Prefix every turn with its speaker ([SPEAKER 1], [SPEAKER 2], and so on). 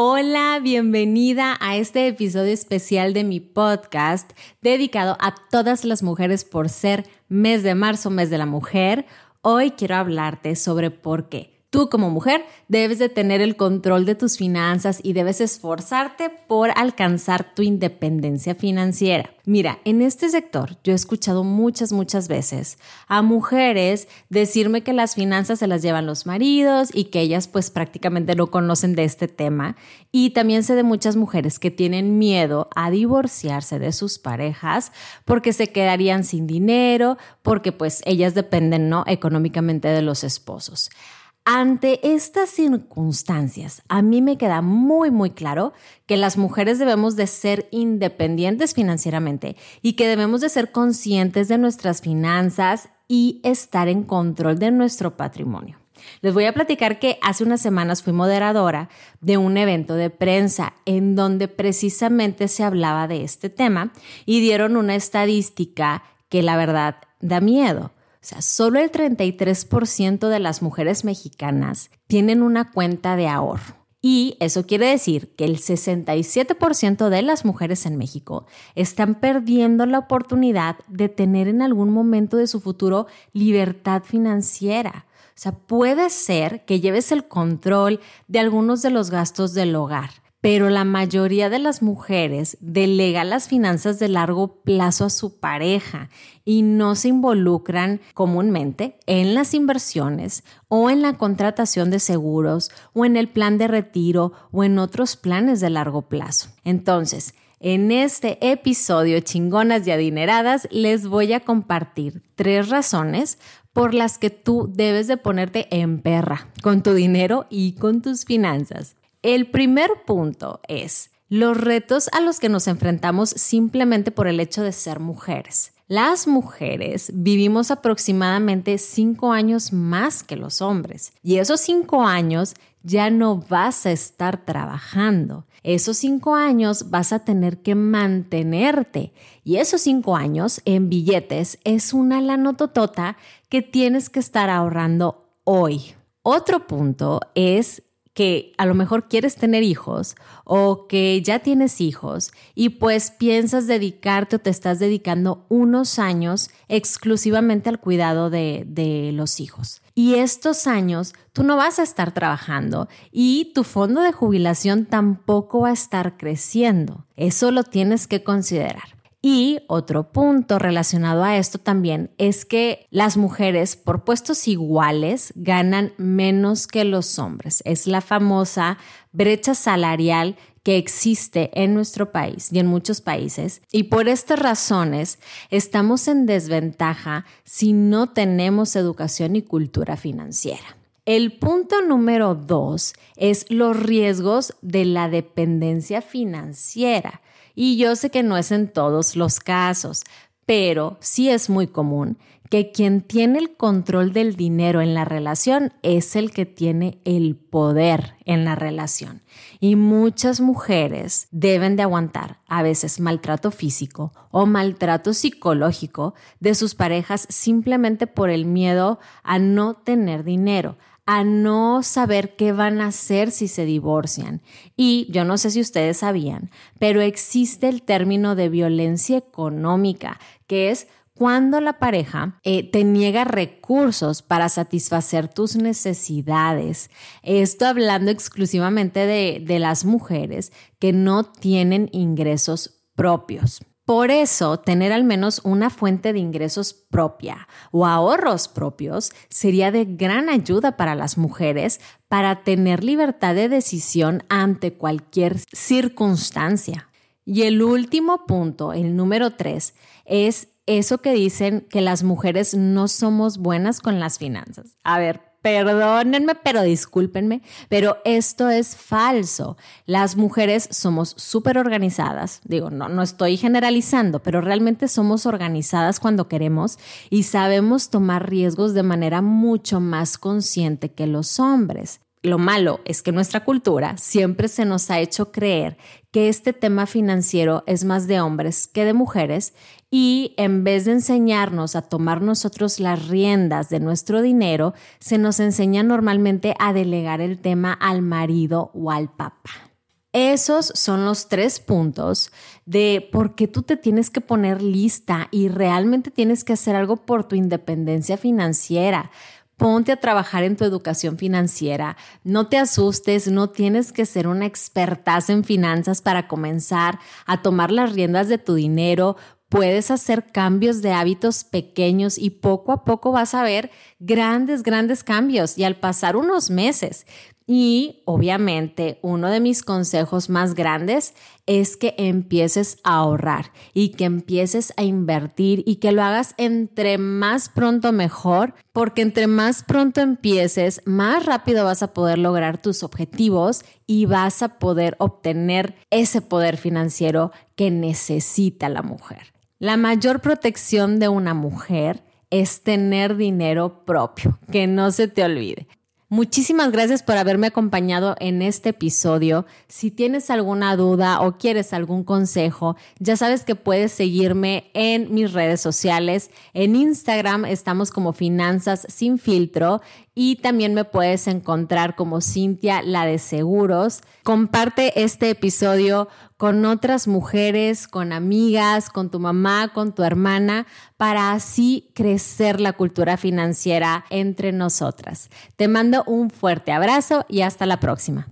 [SPEAKER 1] Hola, bienvenida a este episodio especial de mi podcast dedicado a todas las mujeres por ser mes de marzo, mes de la mujer. Hoy quiero hablarte sobre por qué Tú como mujer debes de tener el control de tus finanzas y debes esforzarte por alcanzar tu independencia financiera. Mira, en este sector yo he escuchado muchas, muchas veces a mujeres decirme que las finanzas se las llevan los maridos y que ellas pues prácticamente no conocen de este tema. Y también sé de muchas mujeres que tienen miedo a divorciarse de sus parejas porque se quedarían sin dinero, porque pues ellas dependen, ¿no? Económicamente de los esposos. Ante estas circunstancias, a mí me queda muy, muy claro que las mujeres debemos de ser independientes financieramente y que debemos de ser conscientes de nuestras finanzas y estar en control de nuestro patrimonio. Les voy a platicar que hace unas semanas fui moderadora de un evento de prensa en donde precisamente se hablaba de este tema y dieron una estadística que la verdad da miedo. O sea, solo el 33% de las mujeres mexicanas tienen una cuenta de ahorro. Y eso quiere decir que el 67% de las mujeres en México están perdiendo la oportunidad de tener en algún momento de su futuro libertad financiera. O sea, puede ser que lleves el control de algunos de los gastos del hogar, pero la mayoría de las mujeres delega las finanzas de largo plazo a su pareja y no se involucran comúnmente en las inversiones o en la contratación de seguros o en el plan de retiro o en otros planes de largo plazo. Entonces, en este episodio Chingonas y Adineradas les voy a compartir tres razones por las que tú debes de ponerte en perra con tu dinero y con tus finanzas. El primer punto es los retos a los que nos enfrentamos simplemente por el hecho de ser mujeres. Las mujeres vivimos aproximadamente cinco años más que los hombres y esos cinco años ya no vas a estar trabajando. Esos cinco años vas a tener que mantenerte y esos cinco años en billetes es una lanototota que tienes que estar ahorrando hoy. Otro punto es que a lo mejor quieres tener hijos o que ya tienes hijos y pues piensas dedicarte o te estás dedicando unos años exclusivamente al cuidado de, de, los hijos. Y estos años tú no vas a estar trabajando y tu fondo de jubilación tampoco va a estar creciendo. Eso lo tienes que considerar. Y otro punto relacionado a esto también es que las mujeres por puestos iguales ganan menos que los hombres. Es la famosa brecha salarial que existe en nuestro país y en muchos países. Y por estas razones estamos en desventaja si no tenemos educación y cultura financiera. El punto número dos es los riesgos de la dependencia financiera. Y yo sé que no es en todos los casos, pero sí es muy común que quien tiene el control del dinero en la relación es el que tiene el poder en la relación. Y muchas mujeres deben de aguantar a veces maltrato físico o maltrato psicológico de sus parejas simplemente por el miedo a no tener dinero, a no saber qué van a hacer si se divorcian. Y yo no sé si ustedes sabían, pero existe el término de violencia económica, que es cuando la pareja eh, te niega recursos para satisfacer tus necesidades. Esto hablando exclusivamente de, de las mujeres que no tienen ingresos propios. Por eso, tener al menos una fuente de ingresos propia o ahorros propios sería de gran ayuda para las mujeres para tener libertad de decisión ante cualquier circunstancia. Y el último punto, el número tres, es eso que dicen que las mujeres no somos buenas con las finanzas. A ver, perdónenme, pero discúlpenme, pero esto es falso. Las mujeres somos súper organizadas. Digo, no, no estoy generalizando, pero realmente somos organizadas cuando queremos y sabemos tomar riesgos de manera mucho más consciente que los hombres. Lo malo es que nuestra cultura siempre se nos ha hecho creer que este tema financiero es más de hombres que de mujeres y en vez de enseñarnos a tomar nosotros las riendas de nuestro dinero, se nos enseña normalmente a delegar el tema al marido o al papá. Esos son los tres puntos de por qué tú te tienes que poner lista y realmente tienes que hacer algo por tu independencia financiera Ponte a trabajar en tu educación financiera. No te asustes, no tienes que ser una expertaza en finanzas para comenzar a tomar las riendas de tu dinero. Puedes hacer cambios de hábitos pequeños y poco a poco vas a ver grandes, grandes cambios. Y al pasar unos meses y obviamente uno de mis consejos más grandes es que empieces a ahorrar y que empieces a invertir y que lo hagas entre más pronto mejor, porque entre más pronto empieces, más rápido vas a poder lograr tus objetivos y vas a poder obtener ese poder financiero que necesita la mujer. La mayor protección de una mujer es tener dinero propio, que no se te olvide. Muchísimas gracias por haberme acompañado en este episodio. Si tienes alguna duda o quieres algún consejo, ya sabes que puedes seguirme en mis redes sociales. En Instagram estamos como Finanzas sin filtro y también me puedes encontrar como Cintia, la de seguros. Comparte este episodio con otras mujeres, con amigas, con tu mamá, con tu hermana, para así crecer la cultura financiera entre nosotras. Te mando un fuerte abrazo y hasta la próxima.